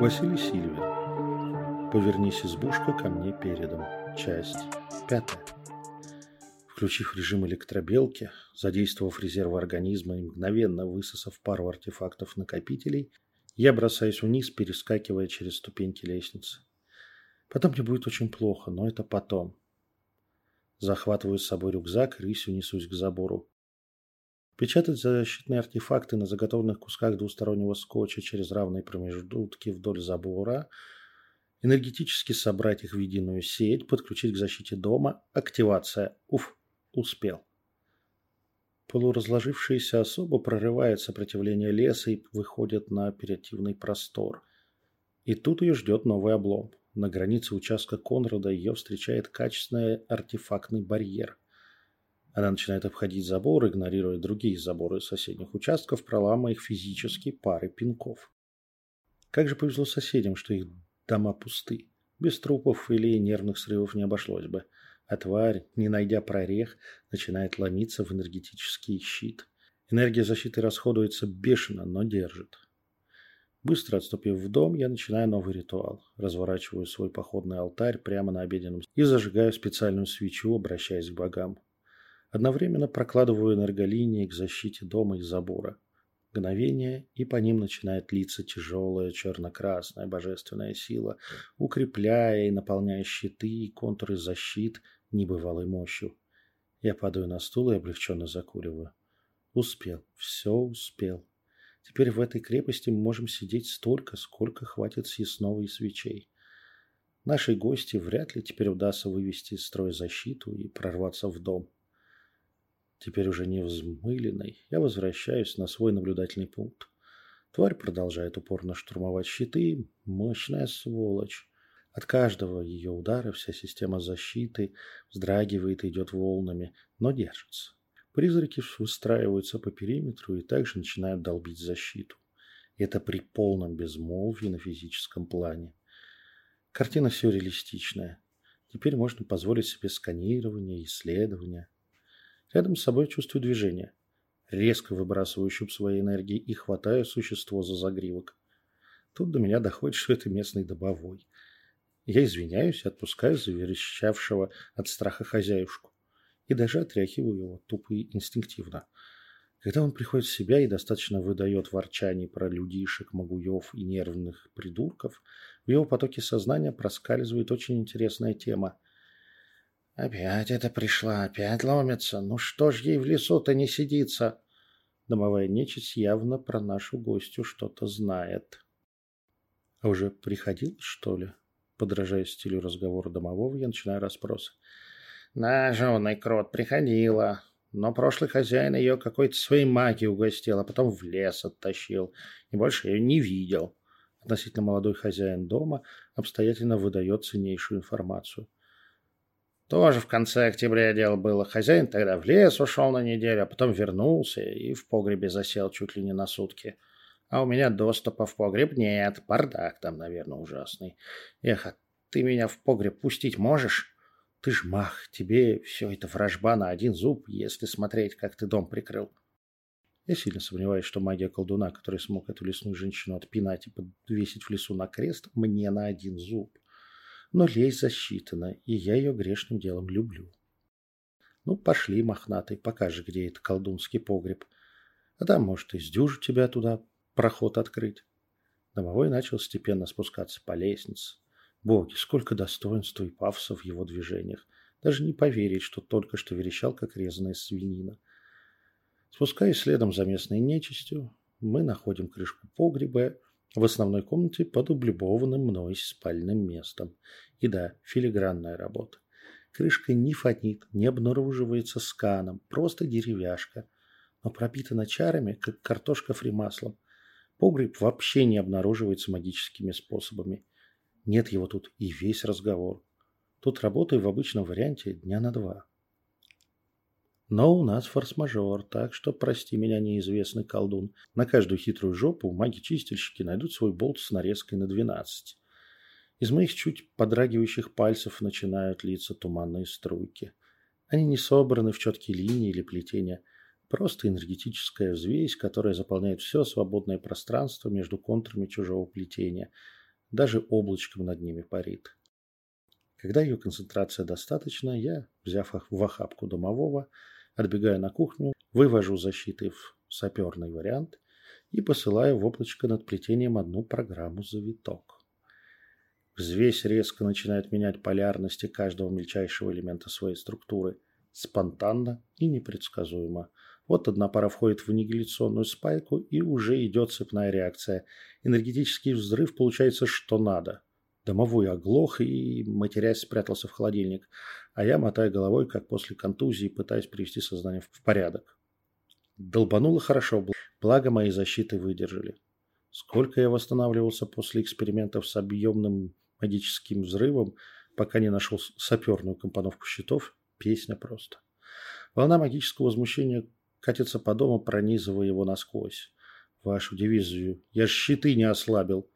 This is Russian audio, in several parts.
Василий Сильвер. Повернись, избушка, ко мне передом. Часть пятая. Включив режим электробелки, задействовав резервы организма и мгновенно высосав пару артефактов-накопителей, я бросаюсь вниз, перескакивая через ступеньки лестницы. Потом мне будет очень плохо, но это потом. Захватываю с собой рюкзак, рысью несусь к забору. Печатать защитные артефакты на заготовленных кусках двустороннего скотча через равные промежутки вдоль забора, энергетически собрать их в единую сеть, подключить к защите дома, активация. Уф, успел. Полуразложившаяся особа прорывает сопротивление леса и выходит на оперативный простор. И тут ее ждет новый облом. На границе участка Конрада ее встречает качественный артефактный барьер – она начинает обходить забор, игнорируя другие заборы соседних участков, проламывая их физически пары пинков. Как же повезло соседям, что их дома пусты. Без трупов или нервных срывов не обошлось бы. А тварь, не найдя прорех, начинает ломиться в энергетический щит. Энергия защиты расходуется бешено, но держит. Быстро отступив в дом, я начинаю новый ритуал. Разворачиваю свой походный алтарь прямо на обеденном и зажигаю специальную свечу, обращаясь к богам. Одновременно прокладываю энерголинии к защите дома и забора. Мгновение, и по ним начинает литься тяжелая черно-красная божественная сила, укрепляя и наполняя щиты и контуры защит небывалой мощью. Я падаю на стул и облегченно закуриваю. Успел, все успел. Теперь в этой крепости мы можем сидеть столько, сколько хватит съестного и свечей. Нашей гости вряд ли теперь удастся вывести из строя защиту и прорваться в дом. Теперь уже не взмыленный, я возвращаюсь на свой наблюдательный пункт. Тварь продолжает упорно штурмовать щиты. Мощная сволочь. От каждого ее удара вся система защиты вздрагивает и идет волнами, но держится. Призраки выстраиваются по периметру и также начинают долбить защиту. это при полном безмолвии на физическом плане. Картина сюрреалистичная. Теперь можно позволить себе сканирование, исследование – Рядом с собой чувствую движение. Резко выбрасываю щуп своей энергии и хватаю существо за загривок. Тут до меня доходит, что это местный добовой. Я извиняюсь и отпускаю заверещавшего от страха хозяюшку. И даже отряхиваю его, тупо и инстинктивно. Когда он приходит в себя и достаточно выдает ворчаний про людишек, могуев и нервных придурков, в его потоке сознания проскальзывает очень интересная тема – Опять это пришла, опять ломится. Ну что ж ей в лесу-то не сидится? Домовая нечисть явно про нашу гостью что-то знает. А уже приходил, что ли? Подражая стилю разговора домового, я начинаю расспросы. Да, жёный крот, приходила. Но прошлый хозяин ее какой-то своей магией угостил, а потом в лес оттащил. И больше ее не видел. Относительно молодой хозяин дома обстоятельно выдает ценнейшую информацию. Тоже в конце октября дело было. Хозяин тогда в лес ушел на неделю, а потом вернулся и в погребе засел чуть ли не на сутки. А у меня доступа в погреб нет. Бардак там, наверное, ужасный. Эх, а ты меня в погреб пустить можешь? Ты ж мах, тебе все это вражба на один зуб, если смотреть, как ты дом прикрыл. Я сильно сомневаюсь, что магия колдуна, который смог эту лесную женщину отпинать и подвесить в лесу на крест, мне на один зуб но лезть засчитана, и я ее грешным делом люблю. Ну, пошли, мохнатый, покажи, где этот колдунский погреб. А там, может, и сдюжу тебя туда проход открыть. Домовой начал степенно спускаться по лестнице. Боги, сколько достоинства и пафоса в его движениях. Даже не поверить, что только что верещал, как резаная свинина. Спускаясь следом за местной нечистью, мы находим крышку погреба в основной комнате под облюбованным мной спальным местом. И да, филигранная работа. Крышка не фонит, не обнаруживается сканом, просто деревяшка, но пропитана чарами, как картошка фри маслом. Погреб вообще не обнаруживается магическими способами. Нет его тут и весь разговор. Тут работаю в обычном варианте дня на два. Но у нас форс-мажор, так что прости меня, неизвестный колдун. На каждую хитрую жопу маги-чистильщики найдут свой болт с нарезкой на 12. Из моих чуть подрагивающих пальцев начинают литься туманные струйки. Они не собраны в четкие линии или плетения. Просто энергетическая взвесь, которая заполняет все свободное пространство между контурами чужого плетения. даже облачком над ними парит. Когда ее концентрация достаточна, я, взяв в охапку домового, отбегаю на кухню, вывожу защиты в саперный вариант и посылаю в облачко над плетением одну программу завиток. Взвесь резко начинает менять полярности каждого мельчайшего элемента своей структуры, спонтанно и непредсказуемо. Вот одна пара входит в аннигиляционную спайку, и уже идет цепная реакция. Энергетический взрыв получается что надо. Домовой оглох и, матерясь, спрятался в холодильник, а я, мотая головой, как после контузии, пытаясь привести сознание в порядок. Долбануло хорошо, благо мои защиты выдержали. Сколько я восстанавливался после экспериментов с объемным магическим взрывом, пока не нашел саперную компоновку щитов, песня просто. Волна магического возмущения катится по дому, пронизывая его насквозь. Вашу дивизию. Я щиты не ослабил.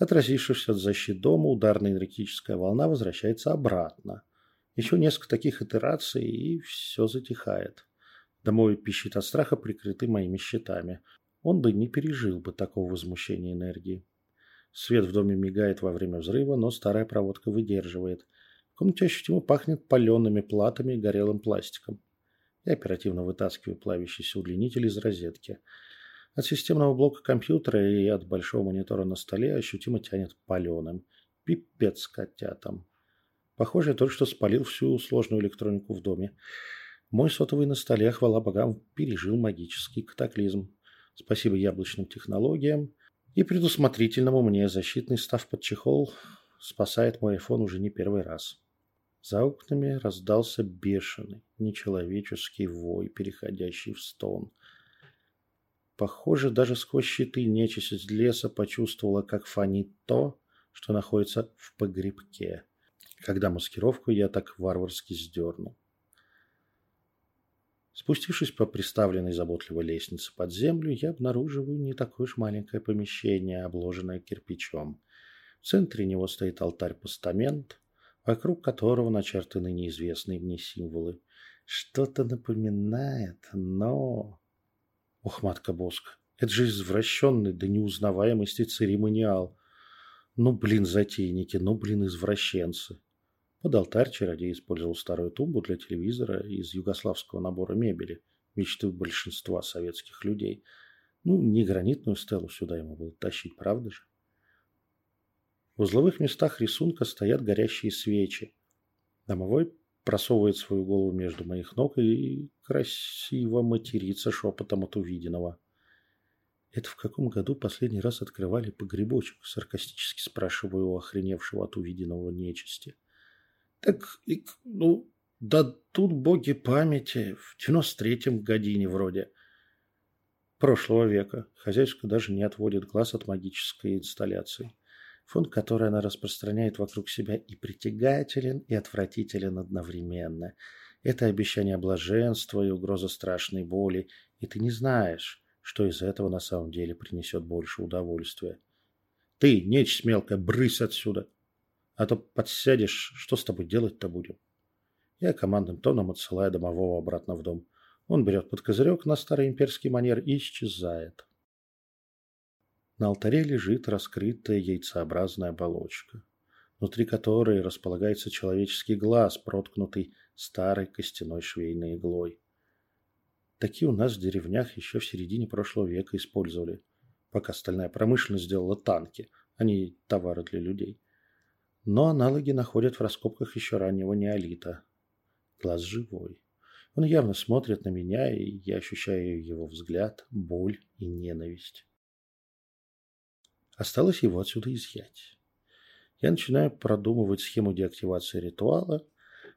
Отразившись от защит дома, ударная энергетическая волна возвращается обратно. Еще несколько таких итераций, и все затихает. Домовый пищит от страха, прикрытый моими щитами. Он бы не пережил бы такого возмущения энергии. Свет в доме мигает во время взрыва, но старая проводка выдерживает. В комнате ощутимо пахнет палеными платами и горелым пластиком. Я оперативно вытаскиваю плавящийся удлинитель из розетки – от системного блока компьютера и от большого монитора на столе ощутимо тянет паленым. Пипец котятам. Похоже, я только что спалил всю сложную электронику в доме. Мой сотовый на столе, хвала богам, пережил магический катаклизм. Спасибо яблочным технологиям и предусмотрительному мне защитный став под чехол спасает мой iPhone уже не первый раз. За окнами раздался бешеный, нечеловеческий вой, переходящий в стон. Похоже, даже сквозь щиты нечисть из леса почувствовала, как фонит то, что находится в погребке, когда маскировку я так варварски сдернул. Спустившись по приставленной заботливой лестнице под землю, я обнаруживаю не такое уж маленькое помещение, обложенное кирпичом. В центре него стоит алтарь-постамент, вокруг которого начертаны неизвестные мне символы. Что-то напоминает, но... Ох, матка Боск, это же извращенный до неузнаваемости церемониал. Ну, блин, затейники, ну, блин, извращенцы. Под алтарь чародей использовал старую тумбу для телевизора из югославского набора мебели, мечты большинства советских людей. Ну, не гранитную стелу сюда ему будут тащить, правда же? В узловых местах рисунка стоят горящие свечи. Домовой просовывает свою голову между моих ног и красиво матерится шепотом от увиденного. «Это в каком году последний раз открывали погребочек?» – саркастически спрашиваю у охреневшего от увиденного нечисти. «Так, ну, да тут боги памяти, в девяносто третьем године вроде. Прошлого века. Хозяйка даже не отводит глаз от магической инсталляции. Фон, который она распространяет вокруг себя, и притягателен, и отвратителен одновременно. Это обещание блаженства и угроза страшной боли, и ты не знаешь, что из этого на самом деле принесет больше удовольствия. Ты, нечисть мелкая, брысь отсюда, а то подсядешь, что с тобой делать-то будем? Я командным тоном отсылаю домового обратно в дом. Он берет под козырек на старый имперский манер и исчезает. На алтаре лежит раскрытая яйцеобразная оболочка, внутри которой располагается человеческий глаз, проткнутый старой костяной швейной иглой. Такие у нас в деревнях еще в середине прошлого века использовали, пока стальная промышленность сделала танки, а не товары для людей. Но аналоги находят в раскопках еще раннего неолита. Глаз живой. Он явно смотрит на меня, и я ощущаю его взгляд, боль и ненависть. Осталось его отсюда изъять. Я начинаю продумывать схему деактивации ритуала,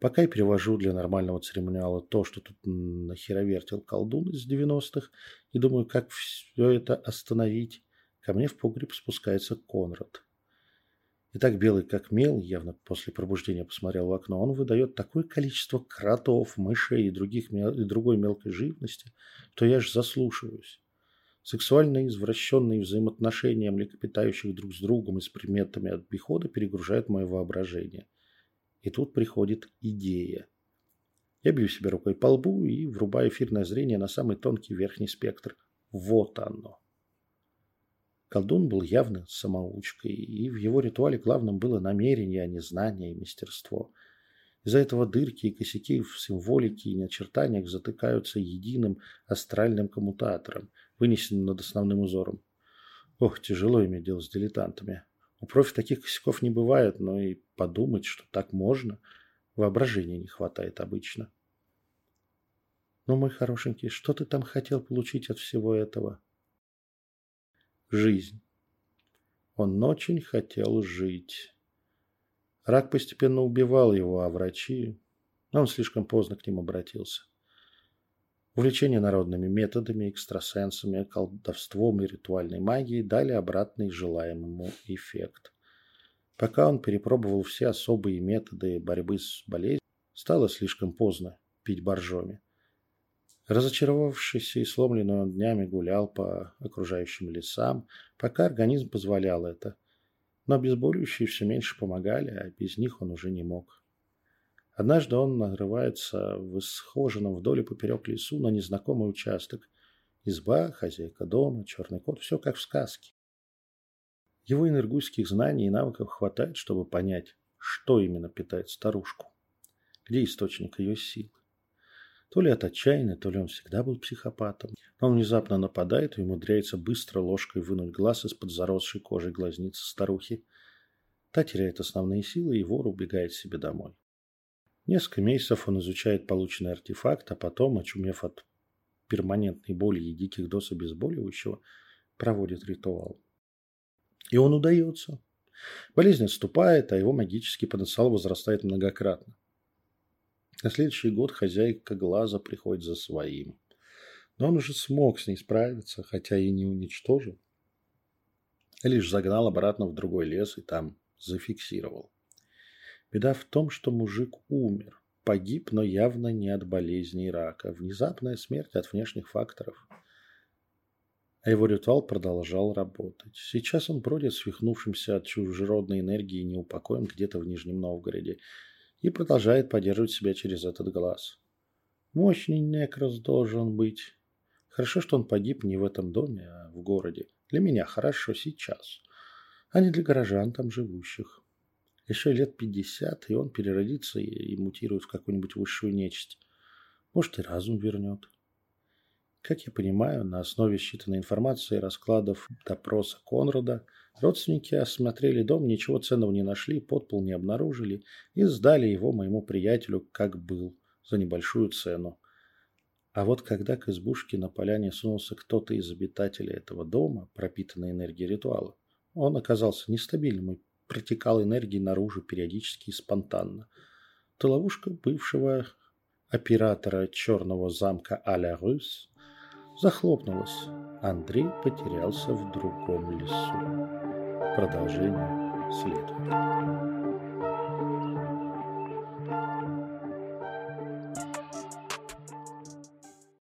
пока я перевожу для нормального церемониала то, что тут нахеровертил колдун из 90-х, и думаю, как все это остановить. Ко мне в погреб спускается Конрад. И так белый как мел, явно после пробуждения посмотрел в окно, он выдает такое количество кротов, мышей и, других, и другой мелкой живности, что я аж заслушиваюсь. Сексуально извращенные взаимоотношения млекопитающих друг с другом и с предметами от обихода перегружают мое воображение. И тут приходит идея. Я бью себя рукой по лбу и врубаю эфирное зрение на самый тонкий верхний спектр. Вот оно. Колдун был явно самоучкой, и в его ритуале главным было намерение, а не знание и мастерство. Из-за этого дырки и косяки в символике и начертаниях затыкаются единым астральным коммутатором, вынесенным над основным узором. Ох, тяжело иметь дело с дилетантами. У профи таких косяков не бывает, но и подумать, что так можно, воображения не хватает обычно. Ну, мой хорошенький, что ты там хотел получить от всего этого? Жизнь. Он очень хотел жить. Рак постепенно убивал его, а врачи... Он слишком поздно к ним обратился. Увлечение народными методами, экстрасенсами, колдовством и ритуальной магией дали обратный желаемому эффект. Пока он перепробовал все особые методы борьбы с болезнью, стало слишком поздно пить боржоми. Разочаровавшийся и сломленный он днями гулял по окружающим лесам, пока организм позволял это. Но обезболивающие все меньше помогали, а без них он уже не мог. Однажды он нарывается в исхоженном вдоль и поперек лесу на незнакомый участок. Изба, хозяйка дома, черный кот – все как в сказке. Его энергуйских знаний и навыков хватает, чтобы понять, что именно питает старушку, где источник ее сил. То ли от отчаяния, то ли он всегда был психопатом. Но он внезапно нападает и умудряется быстро ложкой вынуть глаз из-под заросшей кожи глазницы старухи. Та теряет основные силы, и вор убегает себе домой. Несколько месяцев он изучает полученный артефакт, а потом, очумев от перманентной боли и диких доз обезболивающего, проводит ритуал. И он удается. Болезнь отступает, а его магический потенциал возрастает многократно. На следующий год хозяйка глаза приходит за своим. Но он уже смог с ней справиться, хотя и не уничтожил. Лишь загнал обратно в другой лес и там зафиксировал. Беда в том, что мужик умер. Погиб, но явно не от болезни и рака. Внезапная смерть от внешних факторов. А его ритуал продолжал работать. Сейчас он бродит свихнувшимся от чужеродной энергии неупокоен где-то в Нижнем Новгороде и продолжает поддерживать себя через этот глаз. Мощный некроз должен быть. Хорошо, что он погиб не в этом доме, а в городе. Для меня хорошо сейчас, а не для горожан там живущих. Еще лет пятьдесят, и он переродится и мутирует в какую-нибудь высшую нечисть. Может, и разум вернет. Как я понимаю, на основе считанной информации и раскладов допроса Конрада – Родственники осмотрели дом, ничего ценного не нашли, подпол не обнаружили и сдали его моему приятелю, как был, за небольшую цену. А вот когда к избушке на поляне сунулся кто-то из обитателей этого дома, пропитанный энергией ритуала, он оказался нестабильным и протекал энергией наружу периодически и спонтанно. То ловушка бывшего оператора черного замка а-ля Рус захлопнулась. Андрей потерялся в другом лесу. Продолжение следует.